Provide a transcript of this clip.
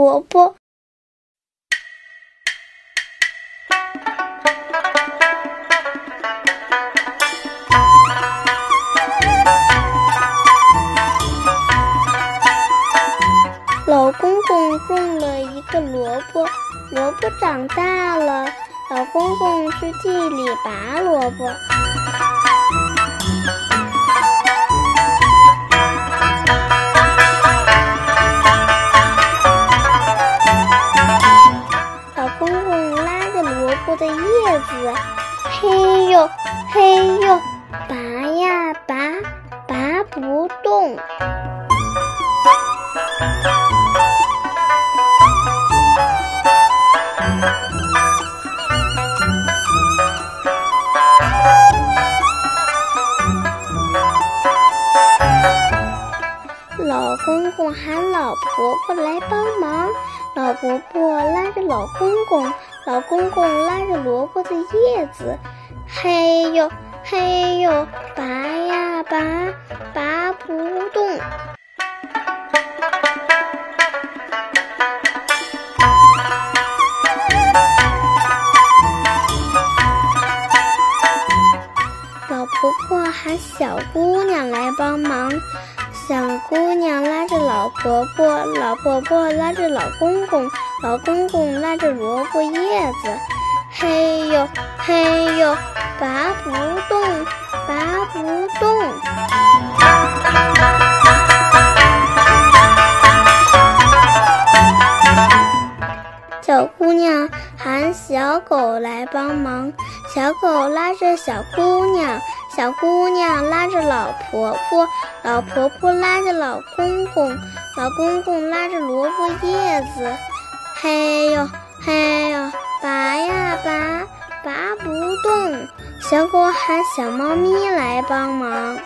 萝卜。老公公种了一个萝卜，萝卜长大了，老公公去地里拔萝卜。的叶子，嘿呦嘿呦，拔呀拔，拔不动。老公公喊老婆婆来帮忙，老婆婆拉着老公公，老公公拉着萝卜的叶子，嘿呦嘿呦，拔呀拔，拔不动。老婆婆喊小姑娘来帮忙，小姑老婆婆，老婆婆拉着老公公，老公公拉着萝卜叶子，嘿呦嘿呦，拔不动，拔不动。小狗来帮忙，小狗拉着小姑娘，小姑娘拉着老婆婆，老婆婆拉着老公公，老公公拉着萝卜叶子，嘿呦嘿呦，拔呀拔，拔不动。小狗喊小猫咪来帮忙。